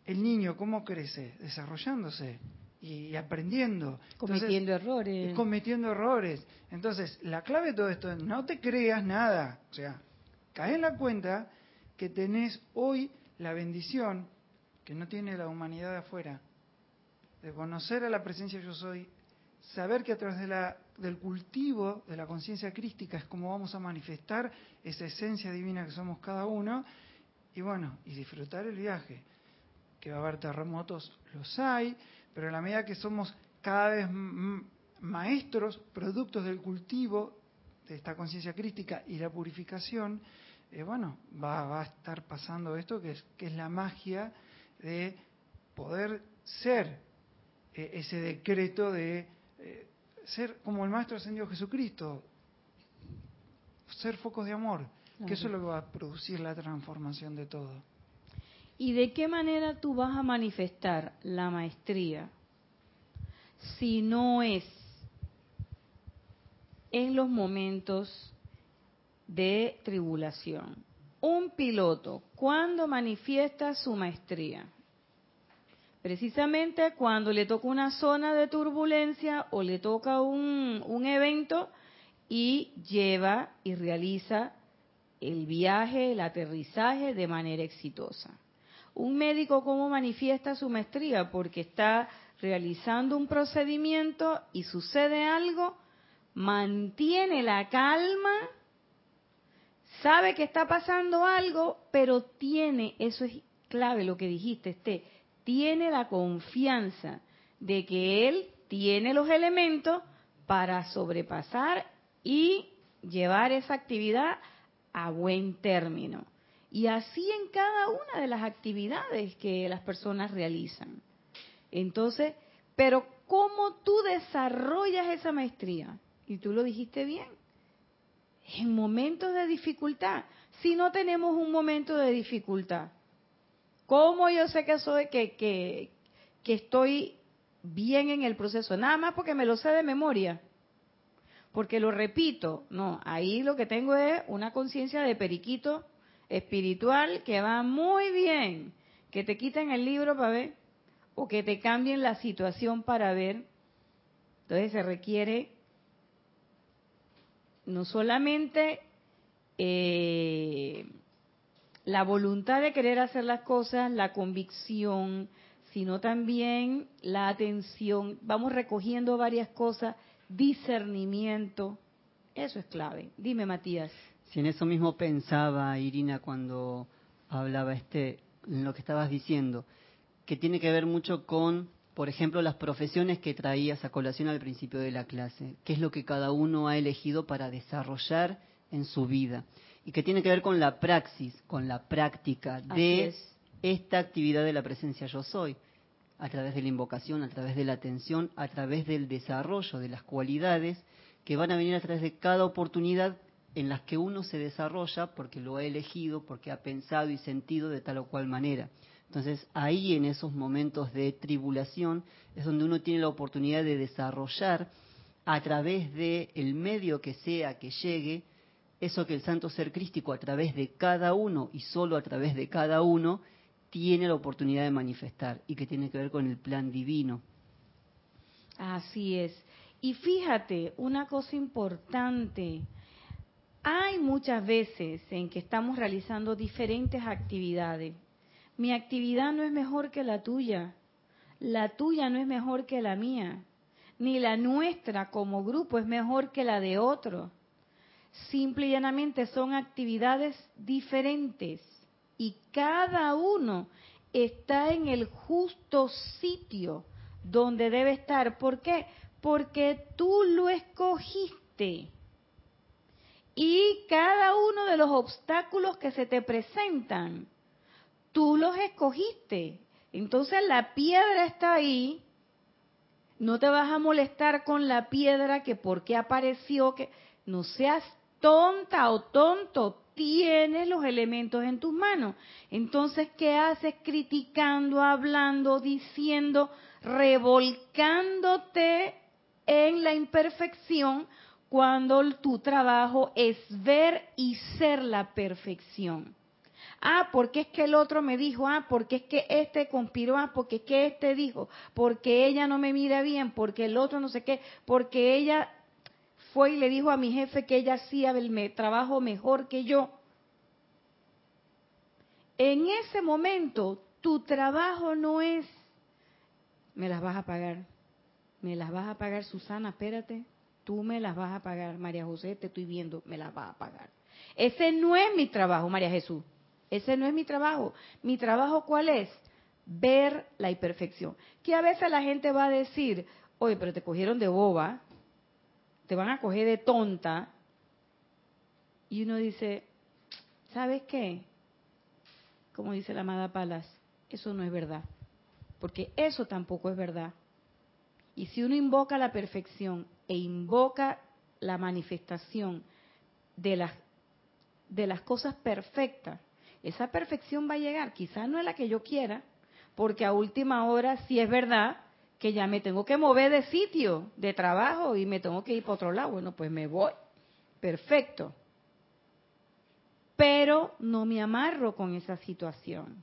el niño cómo crece, desarrollándose y, aprendiendo. Cometiendo errores. Cometiendo errores. Entonces, la clave de todo esto es no te creas nada. O sea, cae en la cuenta que tenés hoy la bendición que no tiene la humanidad de afuera, de conocer a la presencia yo soy, saber que a través de la, del cultivo de la conciencia crística es como vamos a manifestar esa esencia divina que somos cada uno, y bueno, y disfrutar el viaje que va a haber terremotos, los hay, pero en la medida que somos cada vez maestros, productos del cultivo de esta conciencia crítica y la purificación, eh, bueno, va, a estar pasando esto que es, que es la magia de poder ser eh, ese decreto de eh, ser como el Maestro Ascendido Jesucristo, ser focos de amor, que eso es lo que va a producir la transformación de todo. ¿Y de qué manera tú vas a manifestar la maestría si no es en los momentos de tribulación. Un piloto, ¿cuándo manifiesta su maestría? Precisamente cuando le toca una zona de turbulencia o le toca un, evento y lleva y realiza el viaje, el aterrizaje de manera exitosa. Un médico cómo manifiesta su maestría porque está realizando un procedimiento y sucede algo, mantiene la calma, sabe que está pasando algo, pero tiene, eso es clave lo que dijiste, este, tiene la confianza de que él tiene los elementos para sobrepasar y llevar esa actividad a buen término. Y así en cada una de las actividades que las personas realizan. Entonces, pero ¿cómo tú desarrollas esa maestría? Y tú lo dijiste bien. En momentos de dificultad. Si no tenemos un momento de dificultad, ¿cómo yo sé que soy que, que, que estoy bien en el proceso? Nada más porque me lo sé de memoria porque lo repito, no, ahí lo que tengo es una conciencia de periquito espiritual que va muy bien, que te quiten el libro para ver o que te cambien la situación para ver. Entonces se requiere no solamente eh, la voluntad de querer hacer las cosas, la convicción, sino también la atención. Vamos recogiendo varias cosas discernimiento. Eso es clave. Dime, Matías. Si en eso mismo pensaba Irina cuando hablaba este, en lo que estabas diciendo, que tiene que ver mucho con, por ejemplo, las profesiones que traías a colación al principio de la clase, qué es lo que cada uno ha elegido para desarrollar en su vida, y que tiene que ver con la praxis, con la práctica de esta actividad de la presencia yo soy a través de la invocación, a través de la atención, a través del desarrollo de las cualidades que van a venir a través de cada oportunidad en las que uno se desarrolla porque lo ha elegido, porque ha pensado y sentido de tal o cual manera. Entonces ahí en esos momentos de tribulación es donde uno tiene la oportunidad de desarrollar a través de el medio que sea que llegue eso que el santo ser crístico a través de cada uno y solo a través de cada uno tiene la oportunidad de manifestar y que tiene que ver con el plan divino. Así es. Y fíjate, una cosa importante, hay muchas veces en que estamos realizando diferentes actividades. Mi actividad no es mejor que la tuya, la tuya no es mejor que la mía, ni la nuestra como grupo es mejor que la de otro. Simple y llanamente son actividades diferentes y cada uno está en el justo sitio donde debe estar. ¿Por qué? Porque tú lo escogiste. Y cada uno de los obstáculos que se te presentan, tú los escogiste. Entonces la piedra está ahí. No te vas a molestar con la piedra que por qué apareció, que no seas tonta o tonto, tienes los elementos en tus manos. Entonces, ¿qué haces criticando, hablando, diciendo, revolcándote en la imperfección cuando tu trabajo es ver y ser la perfección? Ah, porque es que el otro me dijo, ah, porque es que este conspiró, ah, porque es que este dijo, porque ella no me mira bien, porque el otro no sé qué, porque ella fue y le dijo a mi jefe que ella hacía el trabajo mejor que yo. En ese momento, tu trabajo no es, me las vas a pagar, me las vas a pagar, Susana, espérate, tú me las vas a pagar, María José, te estoy viendo, me las vas a pagar. Ese no es mi trabajo, María Jesús. Ese no es mi trabajo. Mi trabajo, ¿cuál es? Ver la imperfección. Que a veces la gente va a decir, oye, pero te cogieron de boba, te van a coger de tonta. Y uno dice, ¿sabes qué? Como dice la amada Palas, eso no es verdad. Porque eso tampoco es verdad. Y si uno invoca la perfección e invoca la manifestación de las, de las cosas perfectas, esa perfección va a llegar. Quizás no es la que yo quiera, porque a última hora sí es verdad que ya me tengo que mover de sitio, de trabajo y me tengo que ir para otro lado. Bueno, pues me voy. Perfecto. Pero no me amarro con esa situación.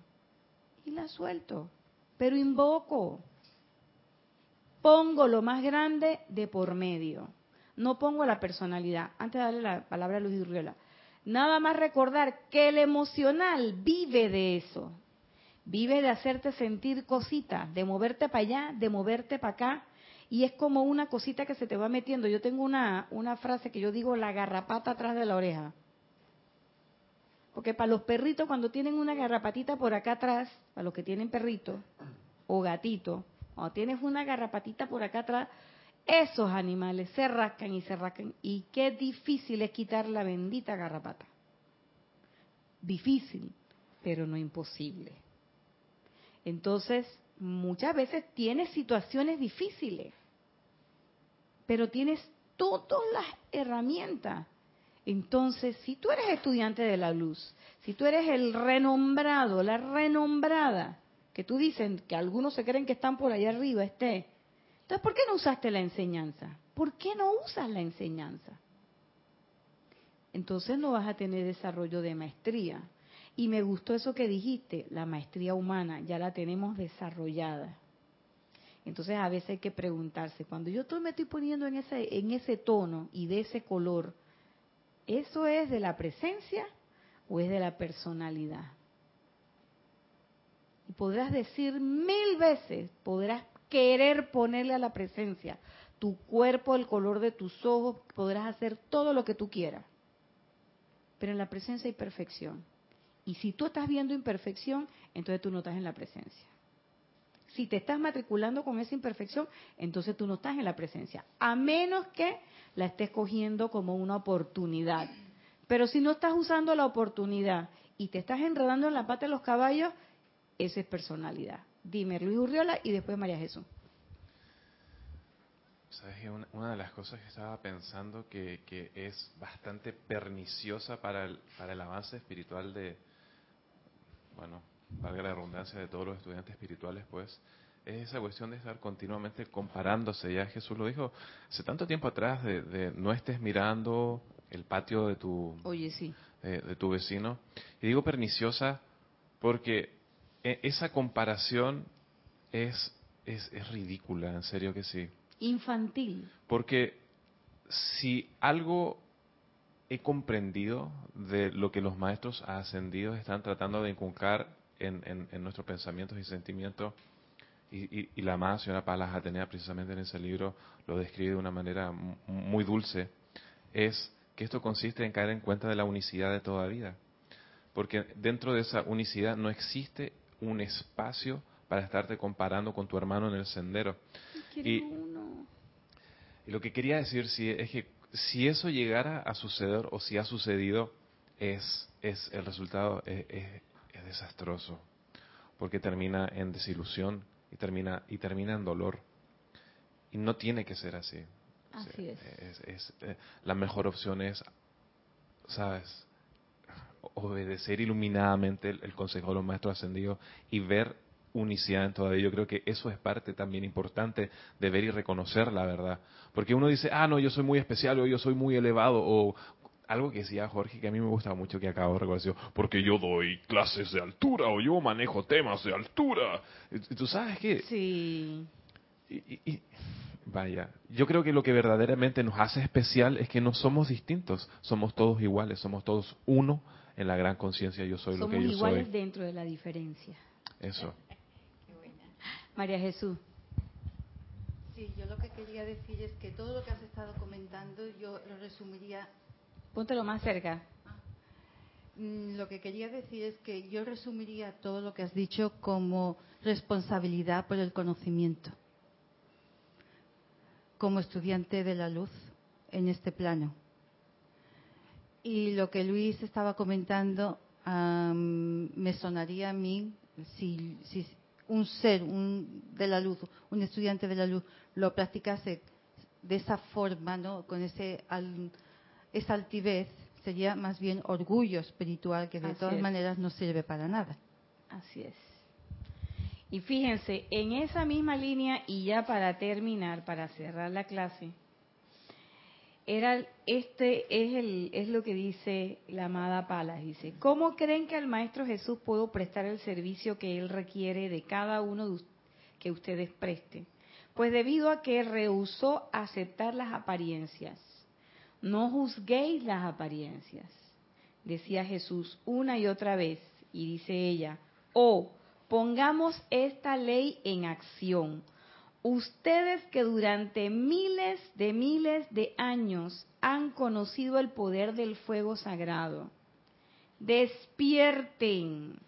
Y la suelto. Pero invoco. Pongo lo más grande de por medio. No pongo la personalidad. Antes de darle la palabra a Luis Urriola. Nada más recordar que el emocional vive de eso. Vive de hacerte sentir cositas, de moverte para allá, de moverte para acá. Y es como una cosita que se te va metiendo. Yo tengo una, una frase que yo digo, la garrapata atrás de la oreja. Porque para los perritos, cuando tienen una garrapatita por acá atrás, para los que tienen perrito o gatito, cuando tienes una garrapatita por acá atrás, esos animales se rascan y se rascan. Y qué difícil es quitar la bendita garrapata. Difícil, pero no imposible. Entonces, muchas veces tienes situaciones difíciles, pero tienes todas las herramientas. Entonces, si tú eres estudiante de la luz, si tú eres el renombrado, la renombrada, que tú dicen que algunos se creen que están por allá arriba, esté, entonces, ¿por qué no usaste la enseñanza? ¿Por qué no usas la enseñanza? Entonces no vas a tener desarrollo de maestría. Y me gustó eso que dijiste, la maestría humana, ya la tenemos desarrollada. Entonces a veces hay que preguntarse, cuando yo me estoy poniendo en ese, en ese tono y de ese color, ¿eso es de la presencia o es de la personalidad? Y podrás decir mil veces, podrás querer ponerle a la presencia tu cuerpo, el color de tus ojos, podrás hacer todo lo que tú quieras. Pero en la presencia hay perfección. Y si tú estás viendo imperfección, entonces tú no estás en la presencia. Si te estás matriculando con esa imperfección, entonces tú no estás en la presencia. A menos que la estés cogiendo como una oportunidad. Pero si no estás usando la oportunidad y te estás enredando en la pata de los caballos, esa es personalidad. Dime, Luis Urriola y después María Jesús. Sabes que una, de las cosas que estaba pensando que, que es bastante perniciosa para el, para el avance espiritual de, bueno, valga la redundancia de todos los estudiantes espirituales, pues, es esa cuestión de estar continuamente comparándose. Ya Jesús lo dijo hace tanto tiempo atrás, de, no estés mirando el patio de tu, Oye, sí. de, tu vecino. Y digo perniciosa porque e, esa comparación es, es, es ridícula, en serio que sí. Infantil. Porque si algo he comprendido de lo que los maestros ascendidos están tratando de inculcar en, en, nuestros pensamientos y sentimientos. Y, y, la amada señora Palas Atenea precisamente en ese libro lo describe de una manera muy dulce, es que esto consiste en caer en cuenta de la unicidad de toda vida. Porque dentro de esa unicidad no existe un espacio para estarte comparando con tu hermano en el sendero. Y, y, lo que quería decir sí, es que si eso llegara a suceder o si ha sucedido, es, es el resultado es, desastroso, porque termina en desilusión y termina, y termina en dolor. Y no tiene que ser así. Así es. Eh, la mejor opción es, ¿sabes? Obedecer iluminadamente el, el consejo de los maestros ascendidos y ver unicidad en todavía. Yo creo que eso es parte también importante de ver y reconocer la verdad. Porque uno dice, ah, no, yo soy muy especial o yo soy muy elevado o algo que decía Jorge que a mí me gusta mucho que acabo de reconocer, porque yo doy clases de altura o yo manejo temas de altura. ¿Y, tú sabes qué? Sí. Y, vaya, yo creo que lo que verdaderamente nos hace especial es que no somos distintos, somos todos iguales, somos todos uno en la gran conciencia yo soy lo que yo soy. Somos iguales dentro de la diferencia. Eso. María Jesús. Sí, yo lo que quería decir es que todo lo que has estado comentando yo lo resumiría. Póntelo más cerca. Mm, lo que quería decir es que yo resumiría todo lo que has dicho como responsabilidad por el conocimiento, como estudiante de la luz en este plano. Y lo que Luis estaba comentando me sonaría a mí, si, si, un ser un, de la luz, un estudiante de la luz, lo practicase de esa forma, ¿no? con ese esa altivez, sería más bien orgullo espiritual que de todas maneras no sirve para nada. Así es. Y fíjense, en esa misma línea, y ya para terminar, para cerrar la clase, era este es el es lo que dice la amada Palas dice cómo creen que al maestro Jesús puedo prestar el servicio que él requiere de cada uno de que ustedes presten pues debido a que rehusó aceptar las apariencias no juzguéis las apariencias decía Jesús una y otra vez y dice ella oh pongamos esta ley en acción Ustedes que durante miles de miles de años han conocido el poder del fuego sagrado, despierten,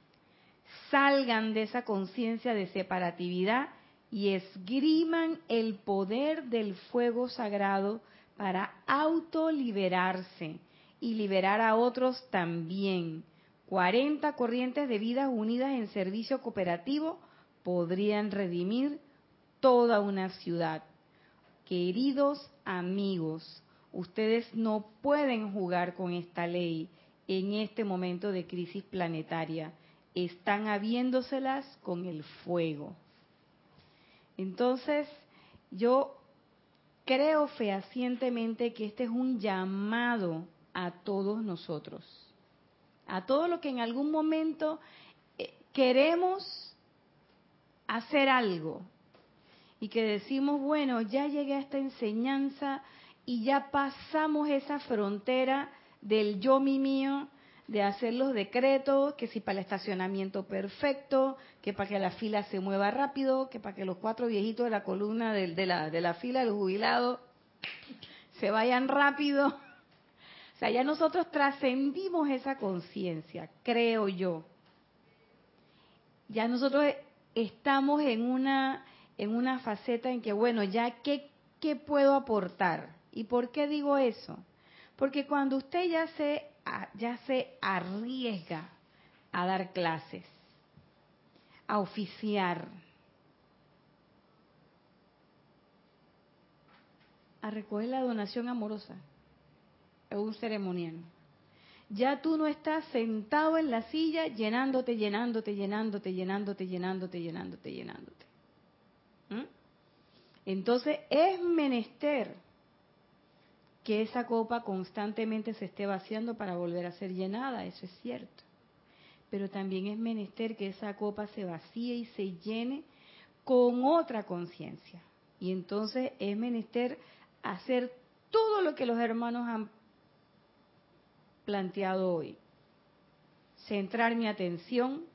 salgan de esa conciencia de separatividad y esgriman el poder del fuego sagrado para autoliberarse y liberar a otros también. 40 corrientes de vidas unidas en servicio cooperativo podrían redimir toda una ciudad. Queridos amigos, ustedes no pueden jugar con esta ley en este momento de crisis planetaria. Están habiéndoselas con el fuego. Entonces, yo creo fehacientemente que este es un llamado a todos nosotros, a todo lo que en algún momento eh, queremos hacer algo, y que decimos, bueno, ya llegué a esta enseñanza y ya pasamos esa frontera del yo mi mío, de hacer los decretos, que si para el estacionamiento perfecto, que para que la fila se mueva rápido, que para que los cuatro viejitos de la columna de, de la, de la fila, los jubilados, se vayan rápido. O sea, ya nosotros trascendimos esa conciencia, creo yo. Ya nosotros estamos en una en una faceta en que, bueno, ya, ¿qué, qué puedo aportar? ¿Y por qué digo eso? Porque cuando usted ya se, ya se arriesga a dar clases, a oficiar, a recoger la donación amorosa, es un ceremonial. Ya tú no estás sentado en la silla llenándote, llenándote, llenándote, llenándote, llenándote, llenándote, llenándote. ¿Mm? Entonces es menester que esa copa constantemente se esté vaciando para volver a ser llenada, eso es cierto. Pero también es menester que esa copa se vacíe y se llene con otra conciencia. Y entonces es menester hacer todo lo que los hermanos han planteado hoy. Centrar mi atención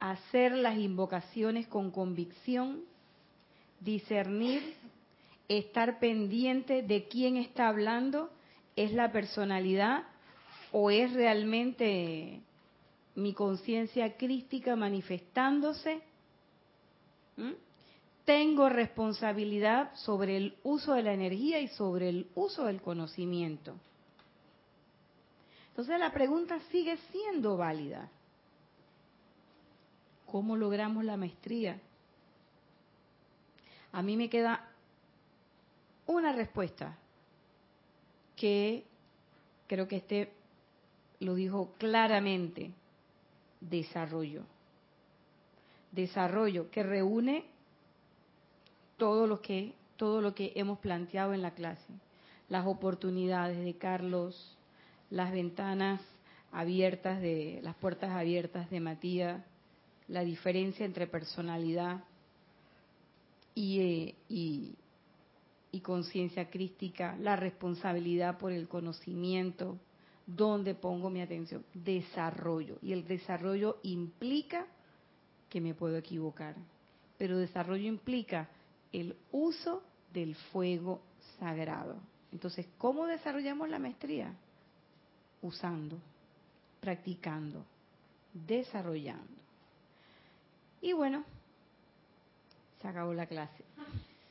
hacer las invocaciones con convicción, discernir, estar pendiente de quién está hablando, es la personalidad o es realmente mi conciencia crística manifestándose. ¿Mm? Tengo responsabilidad sobre el uso de la energía y sobre el uso del conocimiento. Entonces la pregunta sigue siendo válida. ¿Cómo logramos la maestría? A mí me queda una respuesta que creo que este lo dijo claramente, desarrollo. Desarrollo que reúne todo lo que todo lo que hemos planteado en la clase, las oportunidades de Carlos, las ventanas abiertas de las puertas abiertas de Matías, la diferencia entre personalidad eh, y, y, conciencia crística, la responsabilidad por el conocimiento, dónde pongo mi atención, desarrollo. Y el desarrollo implica que me puedo equivocar, pero desarrollo implica el uso del fuego sagrado. Entonces, ¿cómo desarrollamos la maestría? Usando, practicando, desarrollando. Y bueno, se acabó la clase.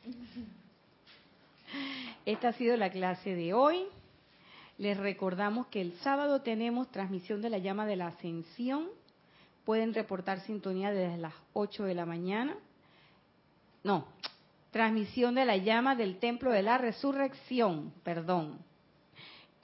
Esta ha sido la clase de hoy. Les recordamos que el sábado tenemos transmisión de la llama de la ascensión. Pueden reportar sintonía desde las 8 de la mañana. No, transmisión de la llama del templo de la resurrección, perdón.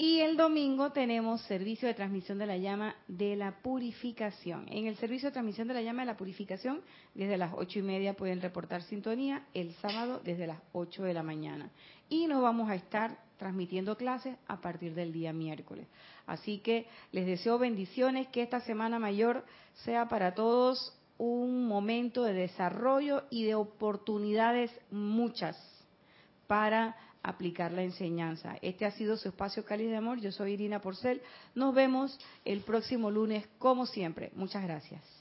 Y el domingo tenemos servicio de transmisión de la llama de la purificación. En el servicio de transmisión de la llama de la purificación, desde las ocho y media pueden reportar sintonía, el sábado desde las ocho de la mañana. Y nos vamos a estar transmitiendo clases a partir del día miércoles. Así que les deseo bendiciones, que esta semana mayor sea para todos un momento de desarrollo y de oportunidades muchas para aplicar la enseñanza. Este ha sido su espacio cáliz de amor. Yo soy Irina Porcel. Nos vemos el próximo lunes, como siempre. Muchas gracias.